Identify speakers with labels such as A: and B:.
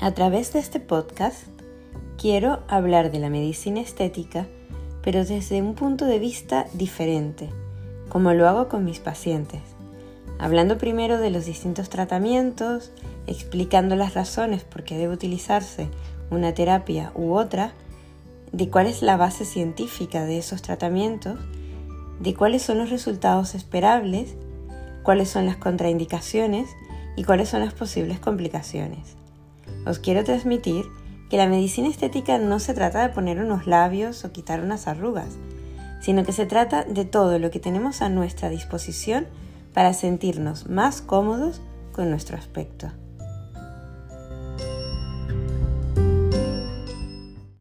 A: A través de este podcast quiero hablar de la medicina estética, pero desde un punto de vista diferente, como lo hago con mis pacientes, hablando primero de los distintos tratamientos, explicando las razones por qué debe utilizarse una terapia u otra, de cuál es la base científica de esos tratamientos, de cuáles son los resultados esperables, cuáles son las contraindicaciones y cuáles son las posibles complicaciones. Os quiero transmitir que la medicina estética no se trata de poner unos labios o quitar unas arrugas, sino que se trata de todo lo que tenemos a nuestra disposición para sentirnos más cómodos con nuestro aspecto.